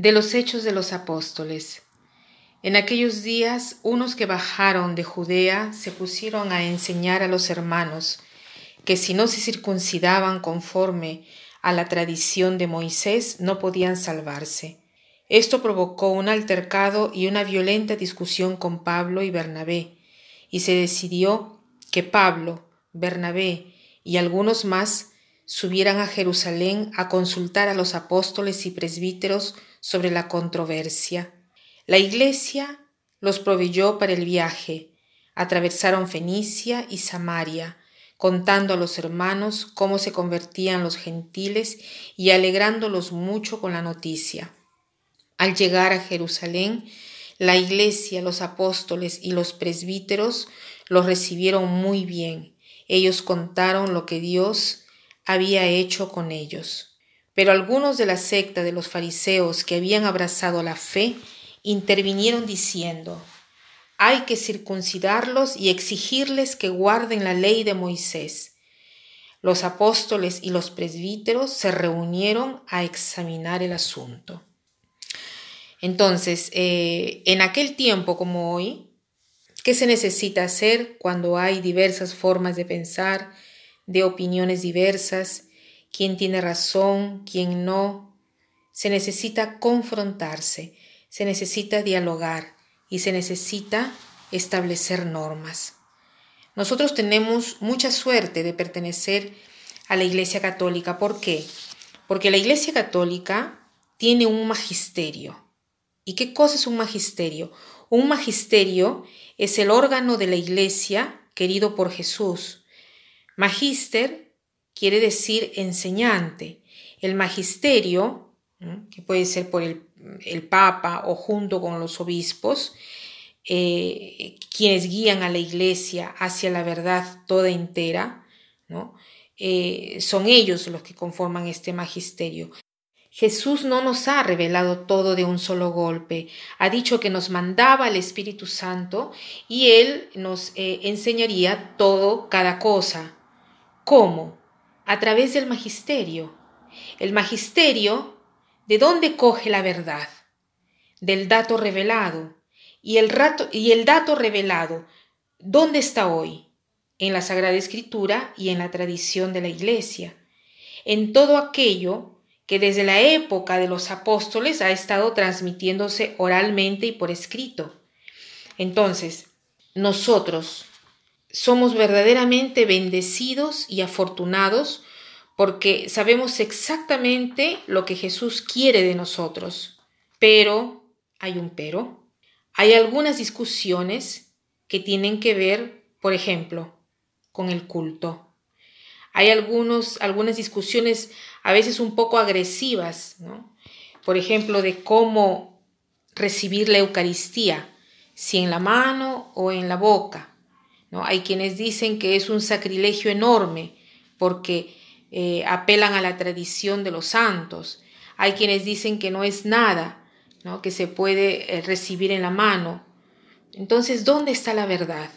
De los hechos de los apóstoles. En aquellos días unos que bajaron de Judea se pusieron a enseñar a los hermanos que si no se circuncidaban conforme a la tradición de Moisés no podían salvarse. Esto provocó un altercado y una violenta discusión con Pablo y Bernabé, y se decidió que Pablo, Bernabé y algunos más subieran a Jerusalén a consultar a los apóstoles y presbíteros sobre la controversia. La iglesia los proveyó para el viaje. Atravesaron Fenicia y Samaria, contando a los hermanos cómo se convertían los gentiles y alegrándolos mucho con la noticia. Al llegar a Jerusalén, la iglesia, los apóstoles y los presbíteros los recibieron muy bien. Ellos contaron lo que Dios había hecho con ellos. Pero algunos de la secta de los fariseos que habían abrazado la fe intervinieron diciendo, hay que circuncidarlos y exigirles que guarden la ley de Moisés. Los apóstoles y los presbíteros se reunieron a examinar el asunto. Entonces, eh, en aquel tiempo como hoy, ¿qué se necesita hacer cuando hay diversas formas de pensar, de opiniones diversas, quién tiene razón, quién no. Se necesita confrontarse, se necesita dialogar y se necesita establecer normas. Nosotros tenemos mucha suerte de pertenecer a la Iglesia Católica. ¿Por qué? Porque la Iglesia Católica tiene un magisterio. ¿Y qué cosa es un magisterio? Un magisterio es el órgano de la Iglesia querido por Jesús, Magister quiere decir enseñante. El magisterio, que puede ser por el, Papa o junto con los obispos, eh, quienes guían a la iglesia hacia la verdad toda entera, ¿no? Eh, son ellos los que conforman este magisterio. Jesús no nos ha revelado todo de un solo golpe. Ha dicho que nos mandaba el Espíritu Santo y Él nos eh, enseñaría todo, cada cosa. ¿Cómo? A través del magisterio. El magisterio, ¿de dónde coge la verdad? Del dato revelado. Y el, rato, y el dato revelado, ¿dónde está hoy? En la Sagrada Escritura y en la tradición de la Iglesia. En todo aquello que desde la época de los apóstoles ha estado transmitiéndose oralmente y por escrito. Entonces, nosotros, somos verdaderamente bendecidos y afortunados porque sabemos exactamente lo que Jesús quiere de nosotros. Pero, hay un pero, hay algunas discusiones que tienen que ver, por ejemplo, con el culto. Hay algunos, algunas discusiones a veces un poco agresivas, ¿no? Por ejemplo, de cómo recibir la Eucaristía, si en la mano o en la boca hay quienes dicen que es un sacrilegio enorme porque eh, apelan a la tradición de los santos. Hay quienes dicen que no es nada, ¿no? que se puede eh, recibir en la mano. Entonces, ¿dónde está la verdad?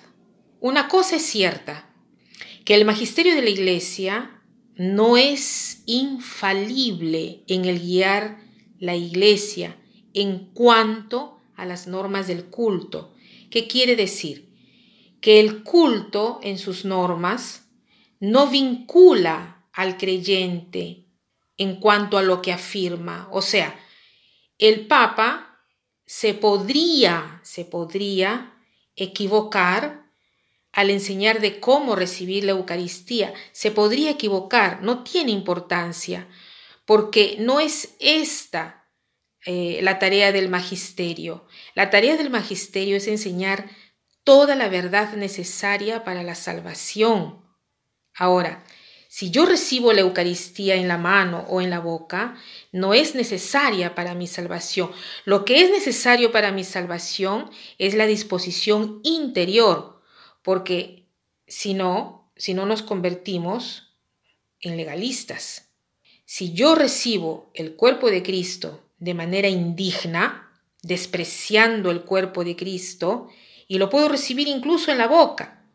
Una cosa es cierta, que el magisterio de la Iglesia no es infalible en el guiar la Iglesia en cuanto a las normas del culto. ¿Qué quiere decir? Que el culto en sus normas no vincula al creyente en cuanto a lo que afirma. O sea, el Papa se podría, se podría equivocar al enseñar de cómo recibir la Eucaristía. Se podría equivocar, no tiene importancia, porque no es esta eh, la tarea del magisterio. La tarea del magisterio es enseñar toda la verdad necesaria para la salvación. Ahora, si yo recibo la Eucaristía en la mano o en la boca, no es necesaria para mi salvación. Lo que es necesario para mi salvación es la disposición interior, porque si no, si no nos convertimos en legalistas. Si yo recibo el cuerpo de Cristo de manera indigna, despreciando el cuerpo de Cristo, y lo puedo recibir incluso en la boca.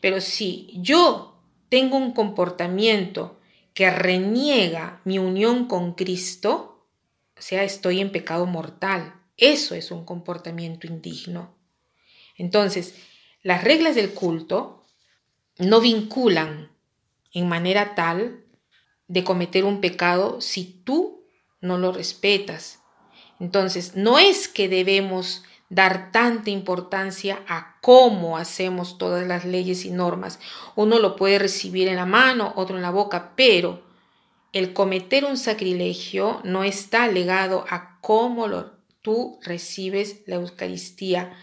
Pero si yo tengo un comportamiento que reniega mi unión con Cristo, o sea, estoy en pecado mortal. Eso es un comportamiento indigno. Entonces, las reglas del culto no vinculan en manera tal de cometer un pecado si tú no lo respetas. Entonces, no es que debemos dar tanta importancia a cómo hacemos todas las leyes y normas. Uno lo puede recibir en la mano, otro en la boca, pero el cometer un sacrilegio no está legado a cómo lo, tú recibes la Eucaristía,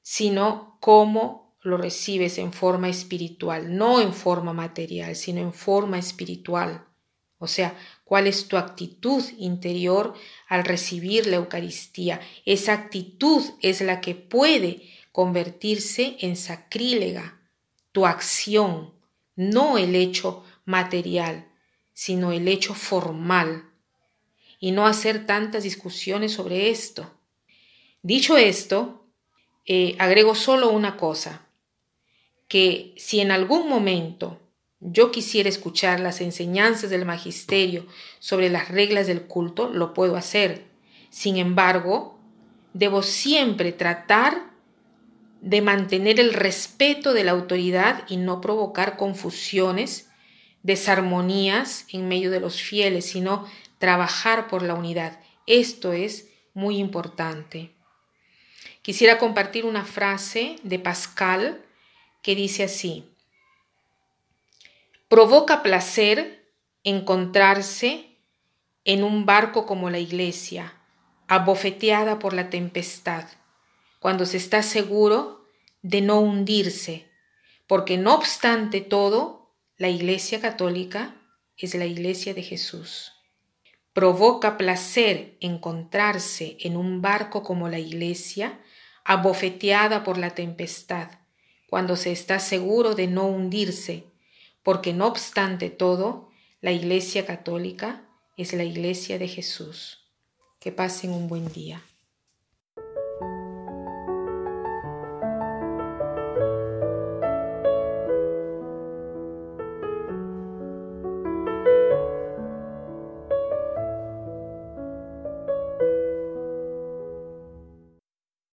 sino cómo lo recibes en forma espiritual, no en forma material, sino en forma espiritual. O sea, cuál es tu actitud interior al recibir la Eucaristía. Esa actitud es la que puede convertirse en sacrílega, tu acción, no el hecho material, sino el hecho formal, y no hacer tantas discusiones sobre esto. Dicho esto, eh, agrego solo una cosa, que si en algún momento yo quisiera escuchar las enseñanzas del magisterio sobre las reglas del culto, lo puedo hacer. Sin embargo, debo siempre tratar de mantener el respeto de la autoridad y no provocar confusiones, desarmonías en medio de los fieles, sino trabajar por la unidad. Esto es muy importante. Quisiera compartir una frase de Pascal que dice así, Provoca placer encontrarse en un barco como la iglesia, abofeteada por la tempestad, cuando se está seguro de no hundirse, porque no obstante todo, la iglesia católica es la iglesia de Jesús. Provoca placer encontrarse en un barco como la iglesia, abofeteada por la tempestad, cuando se está seguro de no hundirse, porque no obstante todo, la Iglesia Católica es la Iglesia de Jesús. Que pasen un buen día.